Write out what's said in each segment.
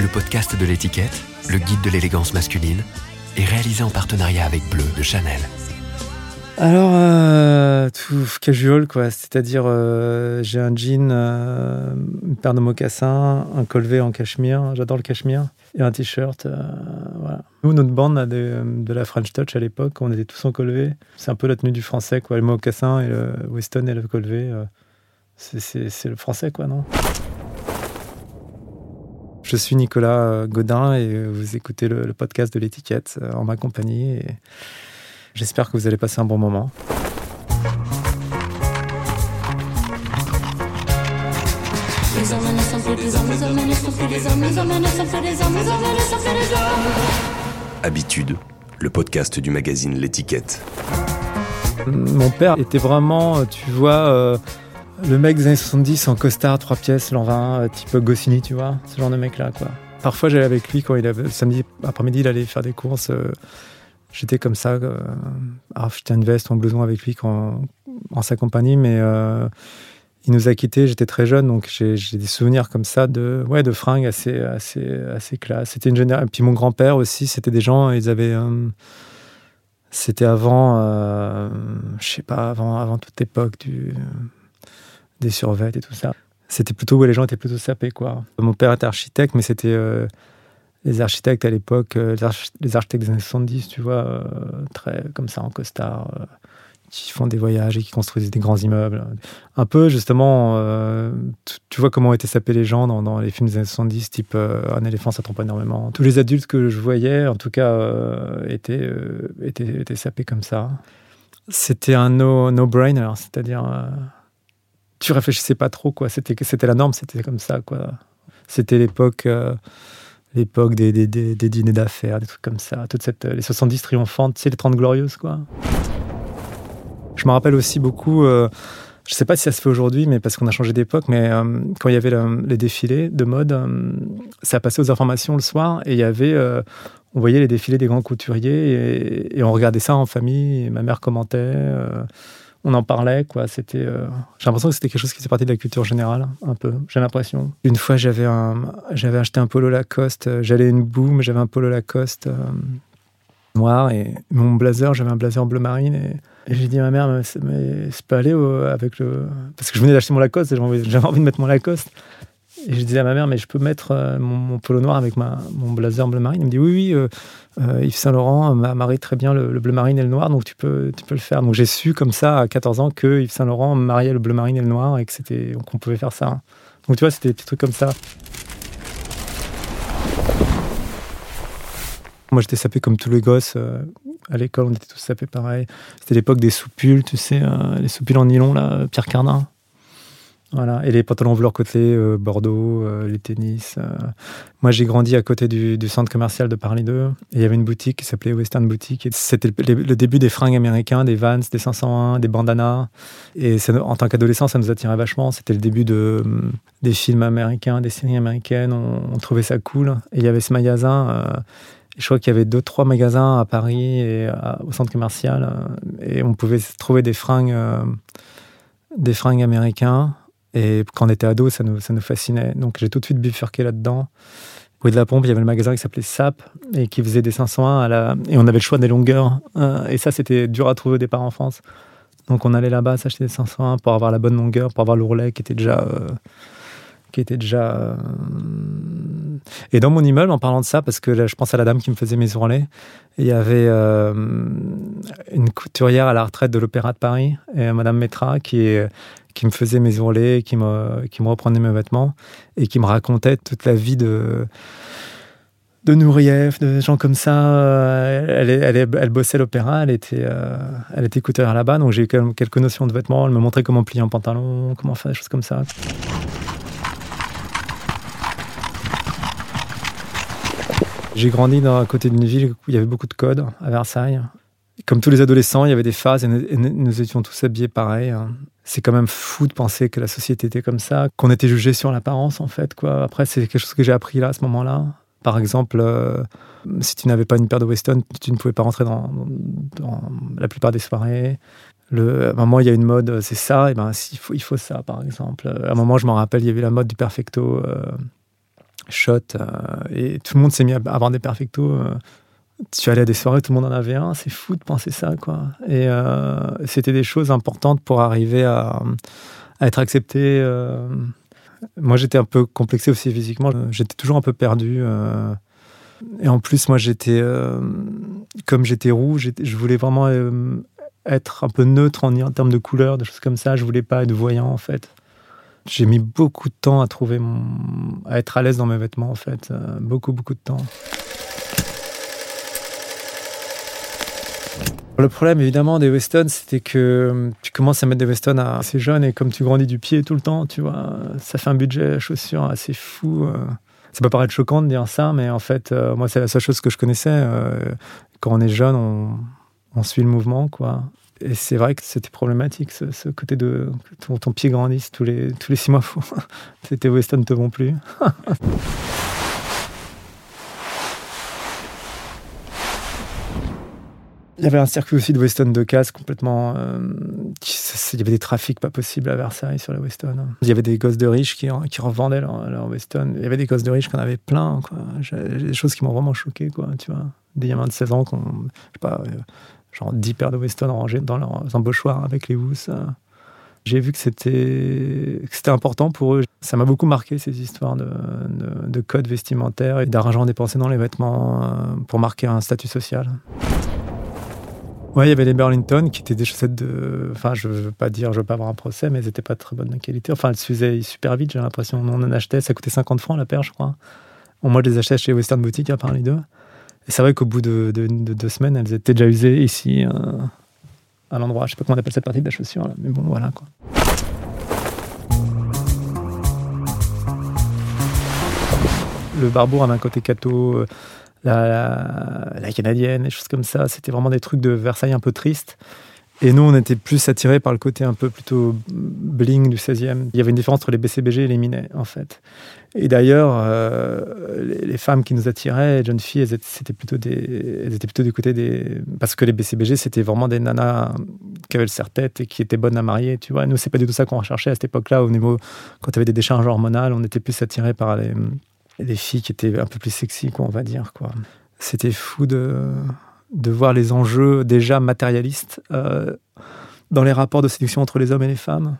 Le podcast de l'étiquette, le guide de l'élégance masculine, est réalisé en partenariat avec Bleu de Chanel. Alors, euh, tout casual, quoi. C'est-à-dire, euh, j'ai un jean, euh, une paire de mocassins, un colvet en cachemire, j'adore le cachemire, et un t-shirt. euh, voilà. Nous, notre bande a de, de la French Touch à l'époque, on était tous en colvet. C'est un peu la tenue du français, quoi. Le mocassin et le Weston et le euh, c'est c'est le français, quoi, non? Je suis Nicolas euh, Godin et vous écoutez le, le podcast de l'étiquette euh, en ma compagnie. Et J'espère que vous allez passer un bon moment. Habitude, le podcast du magazine L'étiquette. Mon père était vraiment, euh, tu vois, euh, le mec des années 70 en costard, trois pièces, l'an 20, euh, type Goscinny, tu vois, ce genre de mec-là, quoi. Parfois, j'allais avec lui quand il avait, samedi après-midi, il allait faire des courses. euh, J'étais comme ça, euh, à acheter une veste un blouson avec lui en sa compagnie, mais euh, il nous a quittés, j'étais très jeune, donc j'ai des souvenirs comme ça de, ouais, de fringues assez, assez, assez classe. C'était une génération. Puis mon grand-père aussi, c'était des gens, ils avaient. c'était avant, euh, je sais pas, avant, avant toute l'époque du, des survêtes et tout ça. C'était plutôt où les gens étaient plutôt sapés, quoi. Mon père était architecte, mais c'était euh, les architectes à l'époque, euh, les, arch- les architectes des années 70, tu vois, euh, très comme ça en costard, qui font des voyages et qui construisent des grands immeubles. Un peu, justement, tu, vois comment étaient sapés les gens dans, dans les films des années 70, type Un éléphant, ça trompe énormément. Tous les adultes que je voyais, en tout cas, étaient, étaient, étaient sapés comme ça. C'était un no- no-brainer, c'est-à-dire, tu réfléchissais pas trop, quoi. C'était c'était la norme, c'était comme ça, quoi. C'était l'époque. euh, l'époque des, des, des, dîners d'affaires, des trucs comme ça. Toute cette, les 70 triomphantes, tu sais, les 30 glorieuses, quoi. Je me rappelle aussi beaucoup, euh, je sais pas si ça se fait aujourd'hui, mais parce qu'on a changé d'époque, mais euh, quand il y avait le- les défilés de mode, euh, ça passait aux informations le soir et il y avait, euh, on voyait les défilés des grands couturiers et, on regardait ça en famille. et ma mère commentait, euh, on en parlait, quoi. C'était, euh, j'ai l'impression que c'était quelque chose qui faisait partie de la culture générale, un peu. J'ai l'impression. Une fois, j'avais un, j'avais acheté un polo Lacoste. euh, J'allais une boum, j'avais un polo Lacoste euh, noir et mon blazer, j'avais un blazer bleu marine et, j'ai dit à ma mère, mais c'est pas aller avec le, parce que je venais d'acheter mon Lacoste et j'avais envie de mettre mon Lacoste. Et je disais à ma mère, mais je peux mettre euh, mon, polo noir avec ma, mon blazer bleu marine. Elle me dit, oui, oui, euh, euh, Yves Saint Laurent m'a marie très bien le, le bleu marine et le noir, donc tu peux, tu peux le faire. Donc j'ai su comme ça à 14 ans que Yves Saint Laurent mariait le bleu marine et le noir et que c'était, qu'on pouvait faire ça. Donc tu vois, c'était des petits trucs comme ça. Moi j'étais sapé comme tous les gosses. à l'école, on était tous sapés pareil. C'était l'époque des soupules, tu sais, les soupules en nylon, là, Pierre Cardin. Voilà. Et les pantalons velours côté euh, Bordeaux, euh, les tennis. euh. Moi, j'ai grandi à côté du, centre commercial de Paris 2. Et il y avait une boutique qui s'appelait Western Boutique. C'était le, début des fringues américains, des Vans, des 501, des bandanas. Et en tant qu'adolescent, ça nous attirait vachement. C'était le début de, hum, des films américains, des séries américaines. On, trouvait ça cool. Et il y avait ce magasin. je crois qu'il y avait deux, trois magasins à Paris et au centre commercial. et on pouvait trouver des fringues, des fringues américains. Et quand on était ado, ça nous, ça nous fascinait. Donc j'ai tout de suite bifurqué là-dedans. Rue de la Pompe, il y avait le magasin qui s'appelait SAP et qui faisait des 501 à la... et on avait le choix des longueurs. Euh, et ça, c'était dur à trouver au départ en France. Donc on allait là-bas s'acheter des 501 pour avoir la bonne longueur, pour avoir l'ourlet qui était déjà, euh, qui était déjà. euh, Et dans mon immeuble, en parlant de ça, parce que là, je pense à la dame qui me faisait mes ourlets, il y avait une couturière à la retraite de l'Opéra de Paris, et Madame Metra, qui est qui me faisait mes ourlets, qui me, qui me reprenait mes vêtements et qui me racontait toute la vie de, de de gens comme ça. Euh, Elle, elle, elle, bossait l'opéra, elle était, euh, elle était couturière là-bas, donc j'ai eu quelques notions de vêtements. Elle me montrait comment plier un pantalon, comment faire des choses comme ça. J'ai grandi dans, à côté d'une ville où il y avait beaucoup de codes, à Versailles. Comme tous les adolescents, il y avait des phases et nous, et nous étions tous habillés pareil. C'est quand même fou de penser que la société était comme ça, qu'on était jugé sur l'apparence en fait. Quoi. Après, c'est quelque chose que j'ai appris là à ce moment-là. Par exemple, euh, si tu n'avais pas une paire de Weston, tu ne pouvais pas rentrer dans, la plupart des soirées. Le, à un moment, il y a une mode, c'est ça, et ben, il faut, il faut ça, par exemple. À un moment, je m'en rappelle, il y avait la mode du perfecto shot, et tout le monde s'est mis à avoir des perfectos tu allais à des soirées, tout le monde en avait un. C'est fou de penser ça, quoi. Et euh, c'était des choses importantes pour arriver à, être accepté. Euh. Moi, j'étais un peu complexé aussi physiquement. J'étais toujours un peu perdu. Euh. Et en plus, moi, j'étais, comme j'étais roux, je voulais vraiment être un peu neutre en, en, termes de couleurs, de choses comme ça. Je voulais pas être voyant, en fait. J'ai mis beaucoup de temps à trouver à être à l'aise dans mes vêtements, en fait. beaucoup, beaucoup de temps. Le problème évidemment des Weston, c'était que euh, tu commences à mettre des Weston assez jeune et comme tu grandis du pied tout le temps, tu vois, ça fait un budget chaussures assez fou. Euh. Ça peut paraître choquant de dire ça, mais en fait, euh, moi, c'est la seule chose que je connaissais. Quand on est jeune, on, suit le mouvement, quoi. Et c'est vrai que c'était problématique, ce, côté de ton, pied grandisse tous les, tous les six mois. tes Weston te vont plus. Il y avait un circuit aussi de Weston de casse complètement. Euh, il y avait des trafics pas possibles à Versailles sur les Weston. Il y avait des gosses de riches qui, revendaient leur, Weston. Il y avait des gosses de riches qu'on avait plein. Quoi. Des choses qui m'ont vraiment choqué. Quoi, tu vois. Des gamins de 16 ans qui ont, je sais pas, euh, genre 10 paires de Weston rangées dans leurs embauchoirs avec les housses. J'ai vu que c'était important pour eux. Ça m'a beaucoup marqué ces histoires de, de, de codes vestimentaires et d'argent dépensé dans les vêtements euh, pour marquer un statut social. Ouais, il y avait les Burlington qui étaient des chaussettes de. Enfin, je veux pas dire, je veux pas avoir un procès, mais elles n'étaient pas de très bonne qualité. Enfin, elles se faisaient super vite, j'ai l'impression. On en achetait, ça coûtait 50 francs la paire, je crois. Moi, je les achetais chez Western Boutique, à part les deux. Et c'est vrai qu'au bout de, deux semaines, elles étaient déjà usées ici, euh, à l'endroit. Je sais pas comment on appelle cette partie de la chaussure, mais bon, voilà quoi. Le Barbour avait un côté cateau. Euh, la, canadienne, des choses comme ça. C'était vraiment des trucs de Versailles un peu tristes. Et nous, on était plus attirés par le côté un peu plutôt bling du 16e. Il y avait une différence entre les BCBG et les Minet, en fait. Et d'ailleurs, euh, les, femmes qui nous attiraient, les jeunes filles, elles étaient, plutôt des, elles étaient plutôt du côté des. Parce que les BCBG, c'était vraiment des nanas qui avaient le serre-tête et qui étaient bonnes à marier, tu vois. Nous, c'est pas du tout ça qu'on recherchait à cette époque-là. Au niveau, quand tu avais des décharges hormonales, on était plus attirés par les, des filles qui étaient un peu plus sexy, on va dire. Quoi. C'était fou de, de voir les enjeux déjà matérialistes euh, dans les rapports de séduction entre les hommes et les femmes,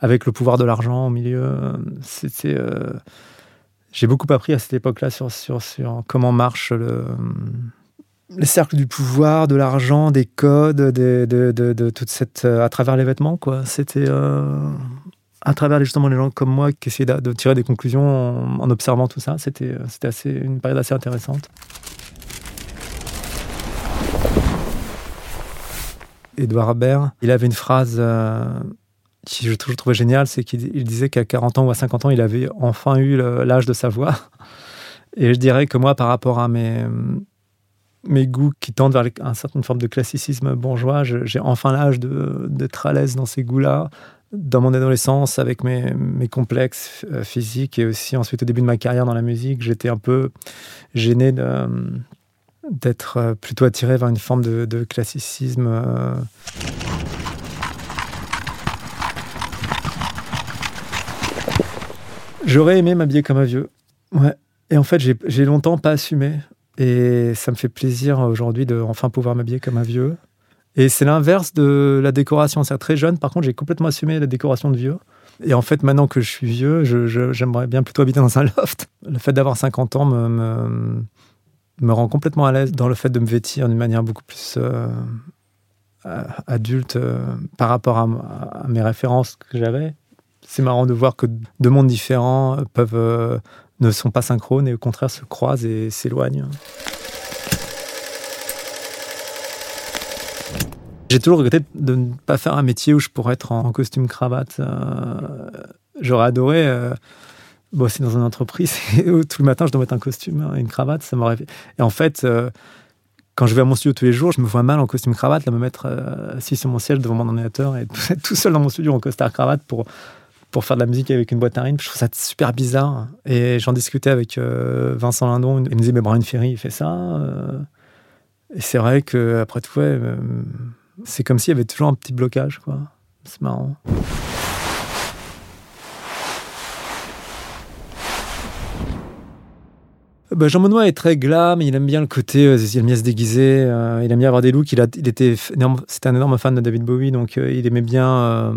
avec le pouvoir de l'argent au milieu. C'était, euh, j'ai beaucoup appris à cette époque-là sur, sur, sur comment marche le, les cercles du pouvoir, de l'argent, des codes, de, de, de, toute cette, à travers les vêtements. Quoi. C'était, euh, à travers justement les gens comme moi qui essayaient de, tirer des conclusions en, observant tout ça. C'était, euh, une période assez intéressante. Edouard Baird, il avait une phrase euh, qui je trouvais géniale, c'est qu'il disait qu'à 40 ans ou à 50 ans, il avait enfin eu l'âge de savoir. Et je dirais que moi, par rapport à mes, mes goûts qui tendent vers une certaine forme de classicisme bourgeois, j'ai enfin l'âge d'être à l'aise dans ces goûts-là, dans mon adolescence, avec mes, complexes euh, physiques et aussi ensuite au début de ma carrière dans la musique, j'étais un peu gêné d'être euh, plutôt attiré vers une forme de, classicisme. Euh. J'aurais aimé m'habiller comme un vieux. Ouais. Et en fait, j'ai longtemps pas assumé. Et ça me fait plaisir aujourd'hui de enfin pouvoir m'habiller comme un vieux. Et c'est l'inverse de la décoration. C'est très jeune, par contre, j'ai complètement assumé la décoration de vieux. Et en fait, maintenant que je suis vieux, j'aimerais bien plutôt habiter dans un loft. Le fait d'avoir 50 ans me, rend complètement à l'aise dans le fait de me vêtir d'une manière beaucoup plus euh, adulte euh, par rapport à, mes références que j'avais. C'est marrant de voir que deux mondes différents euh, ne sont pas synchrones et au contraire se croisent et s'éloignent. J'ai toujours regretté de ne pas faire un métier où je pourrais être en costume cravate. Euh, j'aurais adoré euh, bosser dans une entreprise où tout le matin je dois mettre un costume et une cravate. Ça m'aurait Et en fait, euh, quand je vais à mon studio tous les jours, je me vois mal en costume cravate, là, me mettre assis sur mon siège devant mon ordinateur et être tout seul dans mon studio en costard cravate pour pour faire de la musique avec une boîte à rythme. Je trouve ça super bizarre. Et j'en discutais avec Vincent Lindon. Il me disait, mais Brian Ferry, il fait ça. Et c'est vrai que après tout, ouais, C'est comme s'il y avait toujours un petit blocage, quoi. C'est marrant. Bah, Jean Monnois est très glam, il aime bien le côté, euh, il aime bien se déguiser, euh, il aime bien avoir des looks. Il, était, c'était un énorme fan de David Bowie, donc euh, il aimait bien.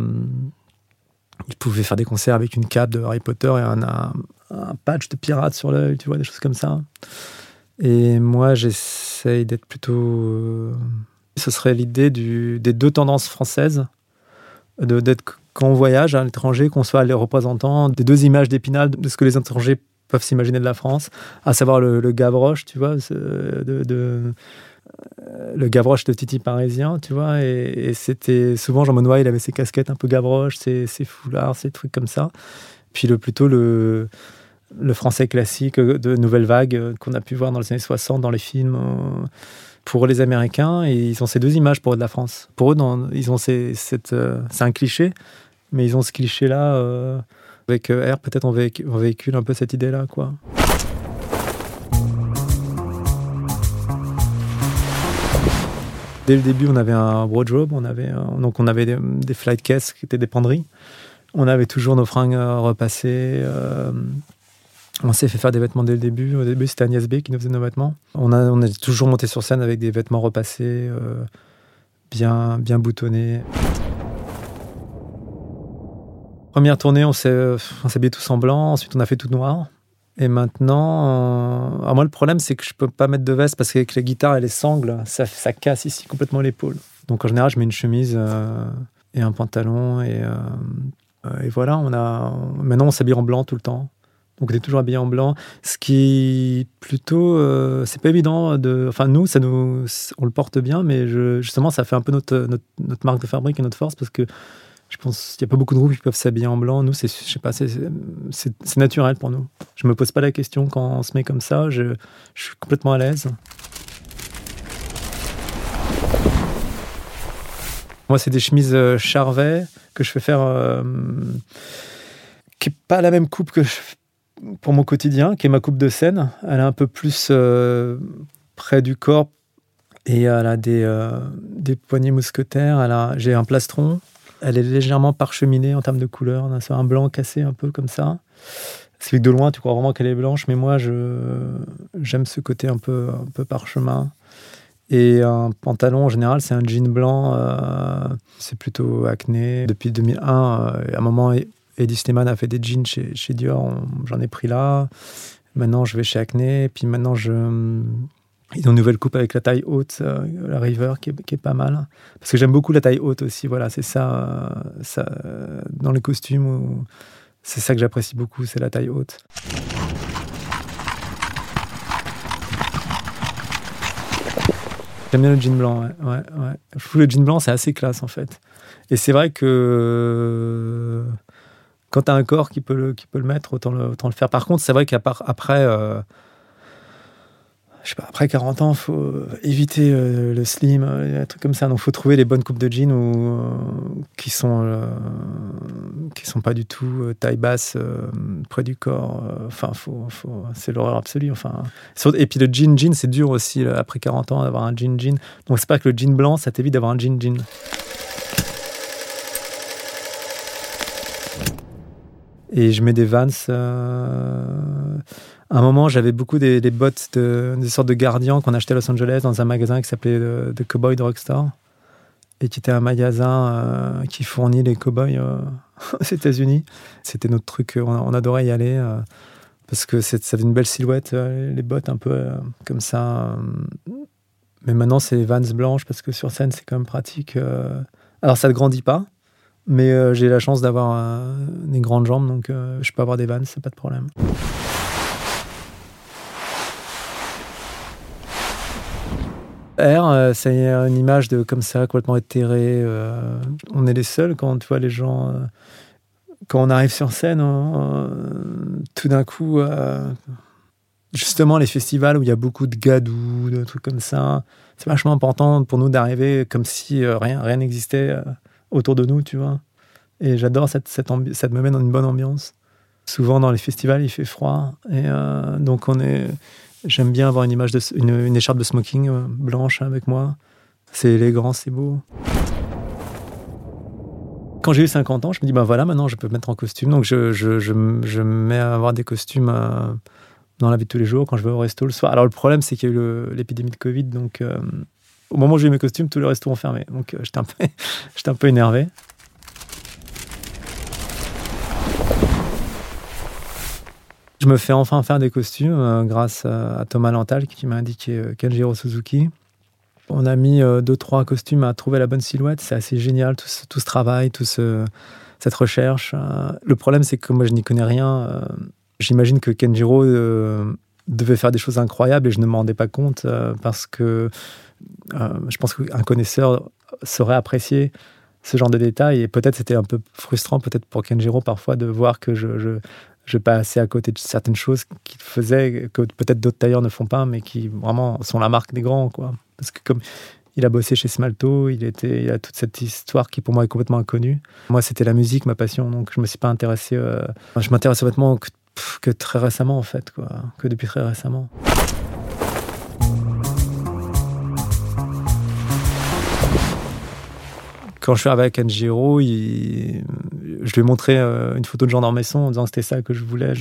il pouvait faire des concerts avec une cape de Harry Potter et un, un, patch de pirate sur l'œil, tu vois, des choses comme ça. Et moi, j'essaye d'être plutôt. Ce serait l'idée des deux tendances françaises, d'être quand on voyage à l'étranger, qu'on soit les représentants des deux images d'Épinal, de ce que les étrangers peuvent s'imaginer de la France, à savoir le, Gavroche, tu vois, de, euh, le Gavroche de Titi parisien, tu vois, et, c'était souvent Jean Monnois, il avait ses casquettes un peu Gavroche, ses, ses foulards, ses trucs comme ça. Puis le plutôt le le français classique de nouvelle vague euh, qu'on a pu voir dans les années 60 dans les films euh, pour les Américains ils ont ces deux images pour eux de la France. Pour eux, ils ont cette, c'est un cliché, mais ils ont ce cliché là avec euh, R, peut-être on, véhicule, un peu cette idée-là. Dès le début, on avait un wardrobe, on avait, donc on avait des, flight cases qui étaient des penderies. On avait toujours nos fringues euh, repassées. Euh, on s'est fait faire des vêtements dès le début. Au début, c'était Agnès B qui nous faisait nos vêtements. On a, on est toujours monté sur scène avec des vêtements repassés, bien, bien boutonnés. Première tournée, on s'est habillé tous en blanc, ensuite on a fait tout noir. Et maintenant, alors moi le problème c'est que je peux pas mettre de veste parce qu'avec la guitare et les sangles, ça, casse ici complètement l'épaule. Donc en général, je mets une chemise euh, et un pantalon et, euh, et voilà. On a maintenant on s'habille en blanc tout le temps. Donc on est toujours habillé en blanc, ce qui plutôt euh, c'est pas évident de. Enfin nous, ça nous, on le porte bien, mais je, justement ça fait un peu notre, notre, notre marque de fabrique et notre force parce que je pense qu'il n'y a pas beaucoup de groupes qui peuvent s'habiller en blanc. Nous, c'est, je sais pas, c'est, naturel pour nous. Je me pose pas la question quand on se met comme ça. Je, suis complètement à l'aise. Moi, c'est des chemises euh, Charvet que je fais faire, euh, qui n'est pas la même coupe que pour mon quotidien, qui est ma coupe de scène. Elle est un peu plus euh, près du corps et elle a des, des poignées mousquetaires. j'ai un plastron elle est légèrement parcheminée en termes de couleur. C'est un blanc cassé un peu comme ça. C'est que de loin, tu crois vraiment qu'elle est blanche, mais moi, j'aime ce côté un peu, un peu parchemin. Et un pantalon, en général, c'est un jean blanc. Euh, c'est plutôt acné. Depuis 2001, euh, à un moment, Eddie Slimane a fait des jeans chez, Dior. J'en ai pris là. Maintenant, je vais chez Acné. Puis maintenant, je, ils ont une nouvelle coupe avec la taille haute, euh, la River, qui est, pas mal. Parce que j'aime beaucoup la taille haute aussi. Voilà, c'est ça, euh, ça euh, dans les costumes, c'est ça que j'apprécie beaucoup, c'est la taille haute. J'aime bien le jean blanc, ouais. ouais, Je trouve le jean blanc, c'est assez classe en fait. Et c'est vrai que quand tu as un corps qui peut le, qui peut le mettre, autant le, autant le faire. Par contre, c'est vrai qu'après, pas, après 40 ans, il faut éviter euh, le slim, euh, un truc comme ça. Donc, il faut trouver les bonnes coupes de jeans ou, euh, qui sont qui sont pas du tout taille basse près du corps. Enfin, faut, faut, c'est l'horreur absolue. Enfin, et puis le jean jean, c'est dur aussi après 40 ans d'avoir un jean jean. Donc, c'est pas que le jean blanc, ça t'évite d'avoir un jean jean. Et je mets des Vans à un moment, j'avais beaucoup des, bottes, de, des sortes de gardiens qu'on achetait à Los Angeles dans un magasin qui s'appelait euh, The, Cowboy Drugstore et qui était un magasin euh, qui fournit les cowboys euh, aux États-Unis. C'était notre truc, on, adorait y aller parce que ça avait une belle silhouette, les bottes un peu comme ça. Mais maintenant, c'est Vans blanches parce que sur scène, c'est quand même pratique. Alors, ça ne grandit pas, mais j'ai la chance d'avoir des grandes jambes, donc je peux avoir des Vans, c'est pas de problème. R, euh, c'est une image de comme ça, complètement éthérée. Euh, on est les seuls quand tu vois les gens. Euh, quand on arrive sur scène, tout d'un coup, justement, les festivals où il y a beaucoup de gadou, de trucs comme ça, c'est vachement important pour nous d'arriver comme si rien n'existait autour de nous, tu vois. Et j'adore cette, cette ça me met dans une bonne ambiance. Souvent dans les festivals, il fait froid. Et donc on est J'aime bien avoir une image de une, écharpe de smoking euh, blanche avec moi C'est élégant, c'est beau. Quand j'ai eu 50 ans, je me dis, ben voilà, maintenant je peux me mettre en costume. Donc je, je, je, je me mets à avoir des costumes euh, dans la vie de tous les jours, quand je vais au resto le soir. Alors le problème, c'est qu'il y a eu l'épidémie de Covid. Donc euh, au moment où j'ai eu mes costumes, tous les restos ont fermé. Donc euh, j'étais un, peu, un peu énervé. Je me fais enfin faire des costumes grâce à, Thomas Lantal qui m'a indiqué Kenjiro Suzuki. On a mis euh, deux, trois costumes à trouver la bonne silhouette. C'est assez génial, tout ce, ce travail, toute cette recherche. Euh. le problème, c'est que moi, je n'y connais rien. Euh. J'imagine que Kenjiro devait faire des choses incroyables et je ne m'en rendais pas compte parce que je pense qu'un connaisseur saurait apprécier ce genre de détails et peut-être c'était un peu frustrant peut-être pour Kenjiro parfois de voir que je, je, je passais à côté de certaines choses qu'il faisait que peut-être d'autres tailleurs ne font pas mais qui vraiment sont la marque des grands quoi parce que comme il a bossé chez Smalto, il, était, il a toute cette histoire qui pour moi est complètement inconnue. Moi, c'était la musique, ma passion, donc je me suis pas intéressé. Euh, je m'intéresse que, que, très récemment, en fait, quoi, que depuis très récemment. Quand je suis arrivé avec Anjiro, je lui ai montré euh, une photo de Jean d'Ormesson en disant que c'était ça que je voulais.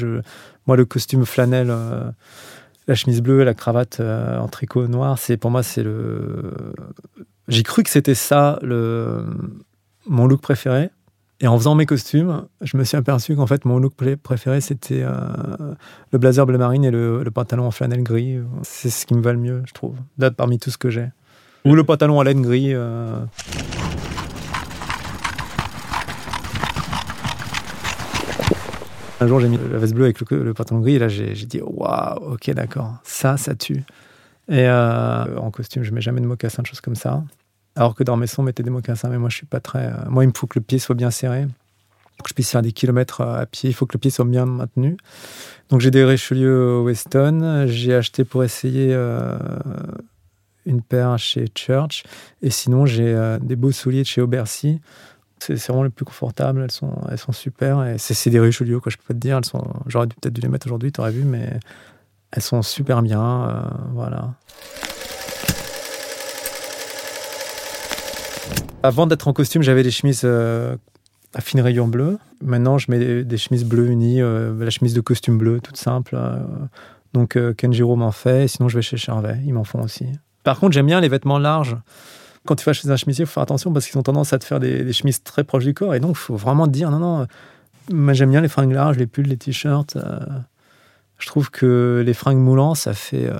Moi, le costume flanelle. Euh, la chemise bleue, la cravate euh, en tricot noir, c'est pour moi c'est le. J'ai cru que c'était ça le mon look préféré. Et en faisant mes costumes, je me suis aperçu qu'en fait mon look préféré c'était euh, le blazer bleu marine et le, pantalon en flanelle gris. C'est ce qui me va le mieux, je trouve, parmi tout ce que j'ai. Ou le pantalon à laine gris. Euh, Un jour, j'ai mis la veste bleue avec le, pantalon gris, et là, j'ai dit waouh, ok, d'accord, ça, ça tue. Et euh, en costume, je mets jamais de mocassins, de choses comme ça. Alors que dans mes sons, on mettait des mocassins, mais moi, je suis pas très. Euh, moi, il me faut que le pied soit bien serré, que je puisse faire des kilomètres euh, à pied. Il faut que le pied soit bien maintenu. Donc, j'ai des Richelieu Weston. J'ai acheté pour essayer une paire chez Church. Et sinon, j'ai des beaux souliers de chez Aubercy c'est vraiment les plus confortables, elles sont, elles sont super. Et c'est des Richelieu, quoi, je peux pas te dire. Elles sont, j'aurais peut-être dû les mettre aujourd'hui, tu aurais vu, mais elles sont super bien. Euh, voilà. Avant d'être en costume, j'avais des chemises euh, à fine rayon bleu. Maintenant, je mets des, chemises bleues unies, euh, la chemise de costume bleu, toute simple. donc, Kenjiro m'en fait, sinon je vais chez Charvet, ils m'en font aussi. Par contre, j'aime bien les vêtements larges quand tu vas chez un chemisier, il faut faire attention parce qu'ils ont tendance à te faire des, chemises très proches du corps. Et donc, il faut vraiment te dire non, non, moi j'aime bien les fringues larges, les pulls, les t-shirts. Euh, je trouve que les fringues moulants, ça fait.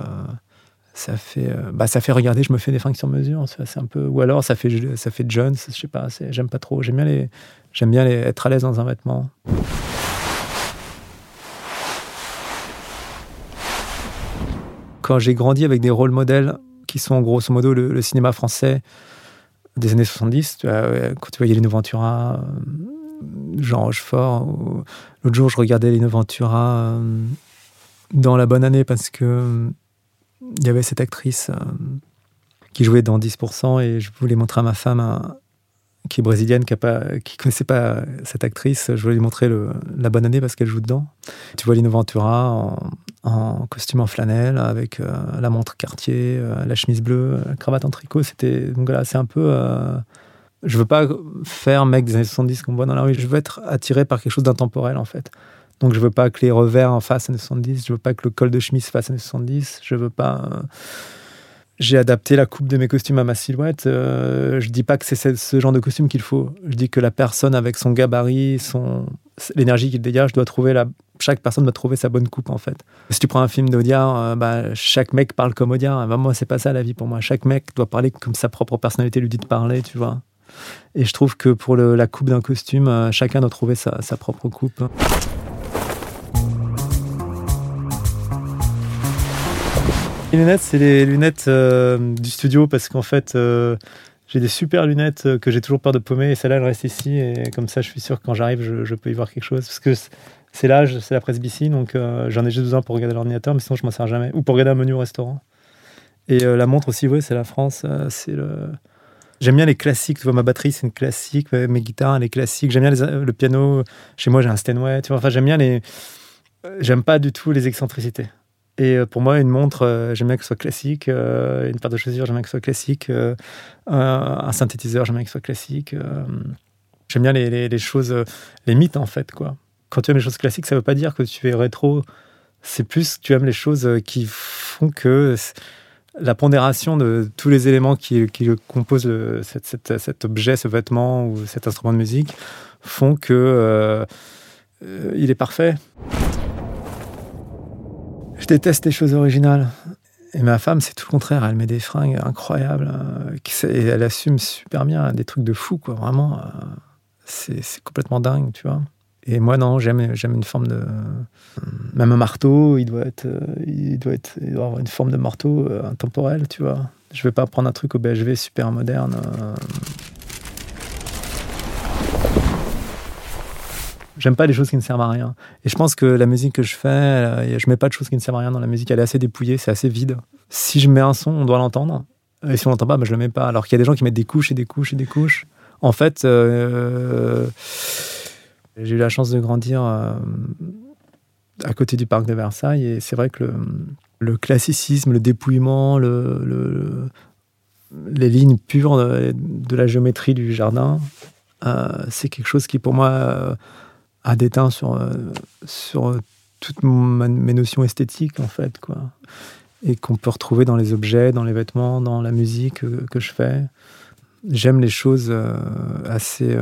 Ça fait, euh, bah, ça fait regarder, je me fais des fringues sur mesure. C'est un peu, ou alors ça fait, ça fait Jones, je sais pas, j'aime pas trop. J'aime bien, les, j'aime bien les, être à l'aise dans un vêtement. Quand j'ai grandi avec des rôles modèles qui sont grosso modo le, cinéma français des années 70. quand tu voyais Lino Ventura, euh, Jean Rochefort. L'autre jour, je regardais Lino Ventura euh, dans la bonne année parce que il y avait cette actrice qui jouait dans 10% et je voulais montrer à ma femme qui est brésilienne, qui ne connaissait pas cette actrice. Je voulais lui montrer la bonne année parce qu'elle joue dedans. Tu vois Lino Ventura en, en costume en flanelle, avec euh, la montre Cartier, euh, la chemise bleue, la cravate en tricot. C'était donc là, c'est un peu. Euh, je veux pas faire mec des années 70 qu'on voit dans la rue. Je veux être attiré par quelque chose d'intemporel en fait. Donc je veux pas que les revers en face années 70. Je veux pas que le col de chemise fasse années 70. Je veux pas. J'ai adapté la coupe de mes costumes à ma silhouette. je dis pas que c'est ce genre de costume qu'il faut. Je dis que la personne avec son gabarit, son l'énergie qu'il dégage doit trouver la chaque personne doit trouver sa bonne coupe en fait. Si tu prends un film d'Audiard, euh, bah, chaque mec parle comme Audiard. Bah, moi, c'est pas ça la vie pour moi. Chaque mec doit parler comme sa propre personnalité lui dit de parler, tu vois. Et je trouve que pour la coupe d'un costume, euh, chacun doit trouver sa, propre coupe. Les lunettes, c'est les lunettes euh, du studio parce qu'en fait, j'ai des super lunettes que j'ai toujours peur de paumer et celle-là, elle reste ici et comme ça, je suis sûr que quand j'arrive, je, peux y voir quelque chose. Parce que c'est l'âge, c'est la presbytie, donc euh, j'en ai juste besoin pour regarder l'ordinateur, mais sinon je m'en sers jamais. Ou pour regarder un menu au restaurant. Et euh, la montre aussi, oui, c'est la France. Euh, c'est le... J'aime bien les classiques. Tu vois, ma batterie, c'est une classique. Mes guitares, les classiques. J'aime bien le piano. Chez moi, j'ai un Steinway. Tu vois, enfin, j'aime bien les. J'aime pas du tout les excentricités. Et pour moi, une montre, j'aime bien que ce soit classique. une paire de chaussures, j'aime bien que ce soit classique. un synthétiseur, j'aime bien que ce soit classique. j'aime bien les, choses, les mythes, en fait. Quand tu aimes les choses classiques, ça ne veut pas dire que tu es rétro. C'est plus que tu aimes les choses qui font que la pondération de tous les éléments qui, composent cet, objet, ce vêtement ou cet instrument de musique font que euh, euh, il est parfait. Je déteste les choses originales. Et ma femme, c'est tout le contraire. Elle met des fringues incroyables. Euh, et elle assume super bien des trucs de fou, quoi. Vraiment, c'est complètement dingue, tu vois. Et moi, non, j'aime, une forme de. Même un marteau, il doit, être, il, doit être, il doit avoir une forme de marteau euh, intemporel, tu vois. Je vais pas prendre un truc au BHV super moderne. Euh. J'aime pas les choses qui ne servent à rien. Et je pense que la musique que je fais, je mets pas de choses qui ne servent à rien dans la musique. Elle est assez dépouillée, c'est assez vide. Si je mets un son, on doit l'entendre. Et si on l'entend pas, ben je le mets pas. Alors qu'il y a des gens qui mettent des couches et des couches et des couches. En fait, euh, j'ai eu la chance de grandir euh, à côté du parc de Versailles et c'est vrai que le, classicisme, le dépouillement, le, les lignes pures de, la géométrie du jardin, euh, c'est quelque chose qui pour moi euh, a déteint sur, sur toutes mes notions esthétiques en fait quoi et qu'on peut retrouver dans les objets, dans les vêtements, dans la musique que je fais. J'aime les choses assez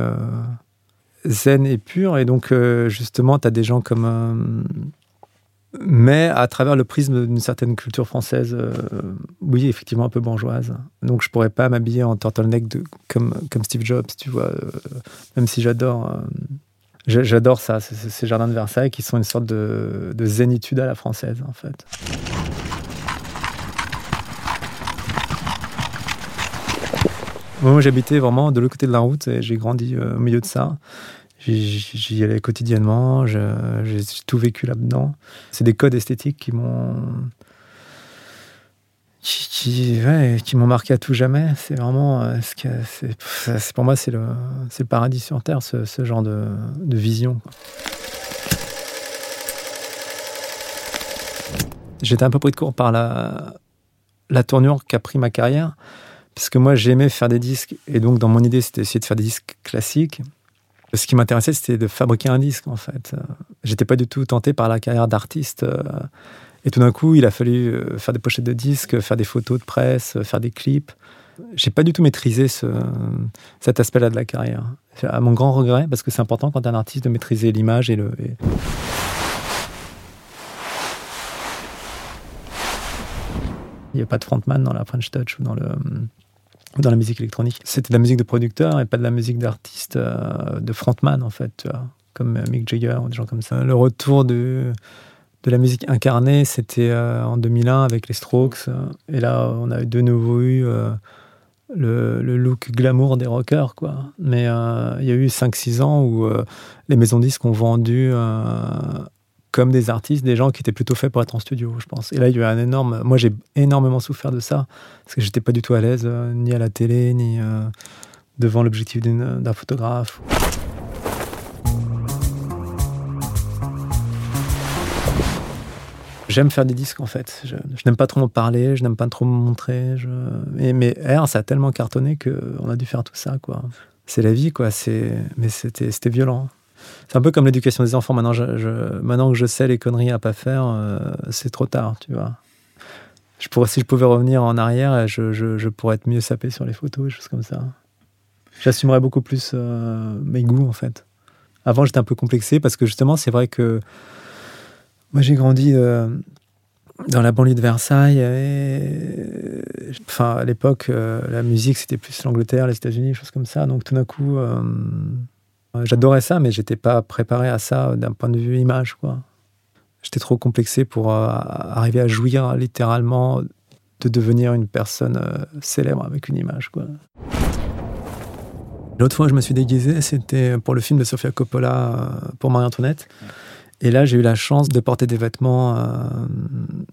zen et pur. Et donc, euh, justement, tu as des gens comme. Euh, mais à travers le prisme d'une certaine culture française, euh, oui, effectivement, un peu bourgeoise. Donc, je pourrais pas m'habiller en turtleneck comme, comme Steve Jobs, tu vois, même si j'adore. J'adore ça, ces jardins de Versailles qui sont une sorte de, de zénitude à la française, en fait. Moi, j'habitais vraiment de l'autre côté de la route et j'ai grandi au milieu de ça. J'y allais quotidiennement, j'ai tout vécu là-dedans. C'est des codes esthétiques qui m'ont. Qui, m'ont marqué à tout jamais. C'est vraiment. Euh, pour moi, c'est le, paradis sur Terre, ce, genre de, vision. J'étais un peu pris de court par la, la tournure qu'a pris ma carrière. Parce que moi, j'aimais faire des disques. Et donc, dans mon idée, c'était essayer de faire des disques classiques ce qui m'intéressait, c'était de fabriquer un disque, en fait. J'étais pas du tout tenté par la carrière d'artiste. Euh, et tout d'un coup, il a fallu euh, faire des pochettes de disques, faire des photos de presse, faire des clips. J'ai pas du tout maîtrisé ce, cet aspect-là de la carrière. À mon grand regret, parce que c'est important quand tu es un artiste de maîtriser l'image et le. Il n'y a pas de frontman dans la French Touch ou dans le, dans la musique électronique. C'était de la musique de producteur et pas de la musique d'artiste, euh, de frontman en fait, tu vois, comme Mick Jagger ou des gens comme ça. Le retour de, de la musique incarnée, c'était euh, en 2001 avec les Strokes. Et là, on a de nouveau eu euh, le, look glamour des rockers, quoi. Mais il y a eu 5-6 ans où les maisons disques ont vendu comme des artistes, des gens qui étaient plutôt faits pour être en studio, je pense. Et là, il y a eu un énorme. Moi, j'ai énormément souffert de ça, parce que j'étais pas du tout à l'aise, euh, ni à la télé, ni euh, devant l'objectif d'un photographe. J'aime faire des disques en fait. Je, n'aime pas trop me parler, je n'aime pas trop me montrer. Mais R, ça a tellement cartonné qu'on a dû faire tout ça. C'est la vie, quoi. Mais c'était violent. C'est un peu comme l'éducation des enfants. Maintenant, que je sais les conneries à pas faire, euh, c'est trop tard, si je pouvais revenir en arrière, je, pourrais être mieux sapé sur les photos, des choses comme ça. J'assumerais beaucoup plus euh, mes goûts, en fait. Avant, j'étais un peu complexé parce que justement, c'est vrai que moi, j'ai grandi euh, dans la banlieue de Versailles. Et, enfin, à l'époque, la musique, c'était plus l'Angleterre, les États-Unis, choses comme ça. Donc, tout d'un coup, euh, j'adorais ça, mais j'étais pas préparé à ça d'un point de vue image, quoi. J'étais trop complexé pour euh, arriver à jouir littéralement de devenir une personne euh, célèbre avec une image. L'autre fois, je me suis déguisé, c'était pour le film de Sofia Coppola pour Marie-Antoinette. Et là, j'ai eu la chance de porter des vêtements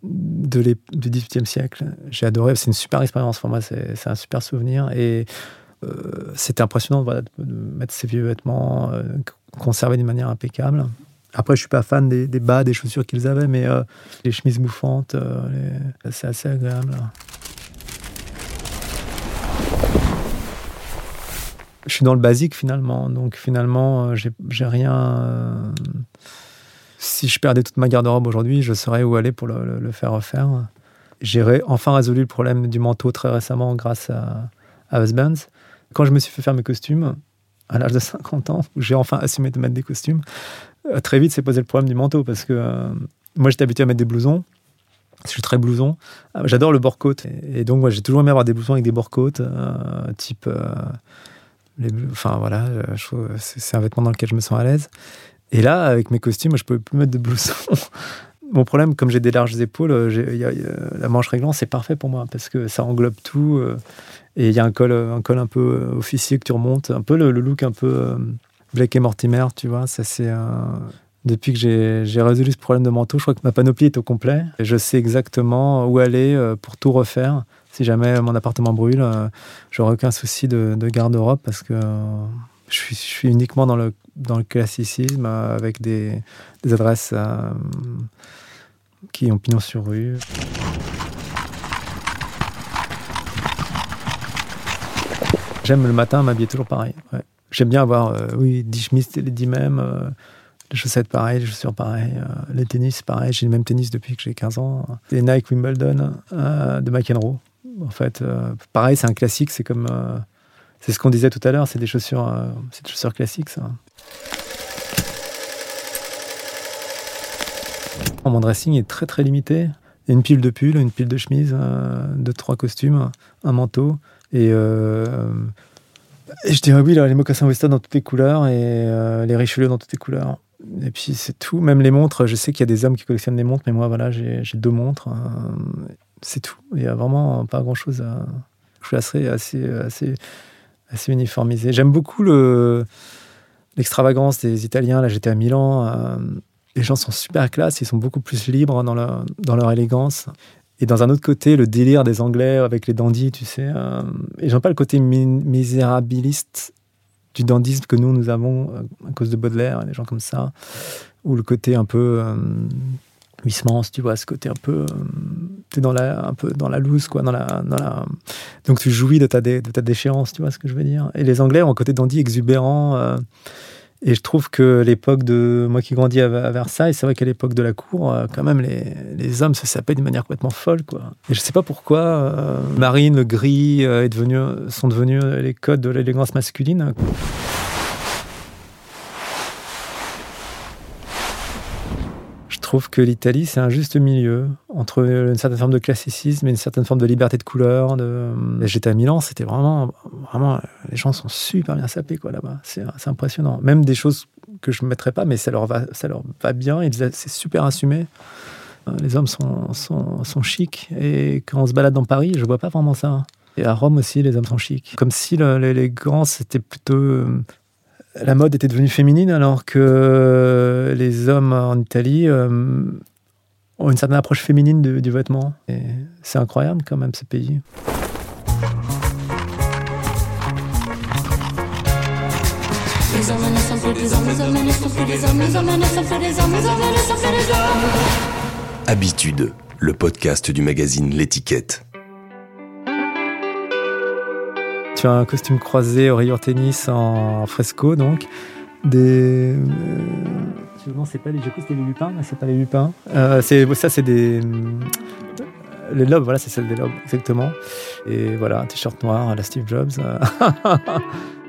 de du XVIIIe siècle. J'ai adoré, c'est une super expérience pour moi, c'est un super souvenir. Et euh, c'était impressionnant de mettre ces vieux vêtements euh, conservés d'une manière impeccable. Après, je suis pas fan des, bas, des chaussures qu'ils avaient, mais les chemises bouffantes, c'est assez agréable. Je suis dans le basique finalement, donc finalement, j'ai rien. Si je perdais toute ma garde-robe aujourd'hui, je saurais où aller pour le faire refaire. J'ai enfin résolu le problème du manteau très récemment grâce à, à Husbands. Quand je me suis fait faire mes costumes, à l'âge de 50 ans, où j'ai enfin assumé de mettre des costumes, euh, très vite s'est posé le problème du manteau parce que euh, moi j'étais habitué à mettre des blousons. Je suis très blouson. Euh, j'adore le bord-côte. Et, donc, moi, j'ai toujours aimé avoir des blousons avec des bord-côtes, type. Enfin, voilà, c'est un vêtement dans lequel je me sens à l'aise. Et là, avec mes costumes, je ne pouvais plus mettre de blouson. Mon problème, comme j'ai des larges épaules, euh, la manche réglante, c'est parfait pour moi parce que ça englobe tout. Euh, et il y a un col, un col un peu euh, officier que tu remontes, un peu le, look un peu Blake et Mortimer, tu vois. Ça, c'est depuis que j'ai résolu ce problème de manteau, je crois que ma panoplie est au complet. Et je sais exactement où aller pour tout refaire. Si jamais mon appartement brûle, j'aurai aucun souci de, garde-robe parce que je suis, uniquement dans le, classicisme avec des, adresses qui ont pignon sur rue. J'aime le matin m'habiller toujours pareil. J'aime bien avoir, euh, oui, 10 chemises, les 10 mêmes, euh, les chaussettes pareilles, les chaussures pareilles, euh, les tennis pareil. J'ai le même tennis depuis que j'ai 15 ans. Les Nike Wimbledon de McEnroe. En fait, pareil, c'est un classique. C'est comme, c'est ce qu'on disait tout à l'heure. C'est des chaussures, c'est des chaussures classiques, ça. Mon dressing est très très limité. Y une pile de pulls, une pile de chemises, euh, deux, trois costumes, un manteau. Et, euh, je dirais oui, les mocassins Weston dans toutes les couleurs et euh, les Richelieu dans toutes les couleurs. Et puis c'est tout. Même les montres, je sais qu'il y a des hommes qui collectionnent des montres, mais moi voilà, j'ai deux montres. c'est tout. Il n'y a vraiment pas grand chose à. Je suis assez, assez, assez uniformisé. J'aime beaucoup le l'extravagance des Italiens. Là, j'étais à Milan les gens sont super classe, ils sont beaucoup plus libres dans leur, dans leur élégance. Et dans un autre côté, le délire des Anglais avec les dandys, tu sais. Euh, et j'aime pas le côté misérabiliste du dandysme que nous, nous avons euh, à cause de Baudelaire, les gens comme ça. Ou le côté un peu euh, tu vois, ce côté un peu. Euh, tu es dans la, un peu dans la loose, quoi. Dans la. Donc tu jouis de ta, ta déchéance, tu vois ce que je veux dire. Et les Anglais ont un côté dandy exubérant. Et je trouve que l'époque de moi qui grandis à, Versailles, c'est vrai qu'à l'époque de la cour, euh, quand même, les, les hommes se sapaient d'une manière complètement folle. Quoi. Et je sais pas pourquoi euh, Marine, le gris euh, est devenu, sont devenus les codes de l'élégance masculine. Trouve que l'Italie, c'est un juste milieu entre une certaine forme de classicisme et une certaine forme de liberté de couleur. J'étais à Milan, c'était vraiment, vraiment, les gens sont super bien sapés quoi là-bas. C'est impressionnant. Même des choses que je ne mettrais pas, mais ça leur va, ça leur va bien. C'est super assumé. Les hommes sont, sont, sont chics. Et quand on se balade dans Paris, je vois pas vraiment ça. Et à Rome aussi, les hommes sont chics. Comme si l'élégance c'était plutôt la mode était devenue féminine alors que les hommes en Italie euh, ont une certaine approche féminine du vêtement. Et c'est incroyable quand même ce pays. Habitude, le podcast du magazine L'étiquette. Un costume croisé au rayures tennis en fresco, donc. Des. Euh, non, c'est pas les. J'ai c'était les lupins, c'est pas les lupins. Euh, ça, c'est des. Euh, les lobes, voilà, c'est celle des lobes, exactement. Et voilà, un t-shirt noir à la Steve Jobs.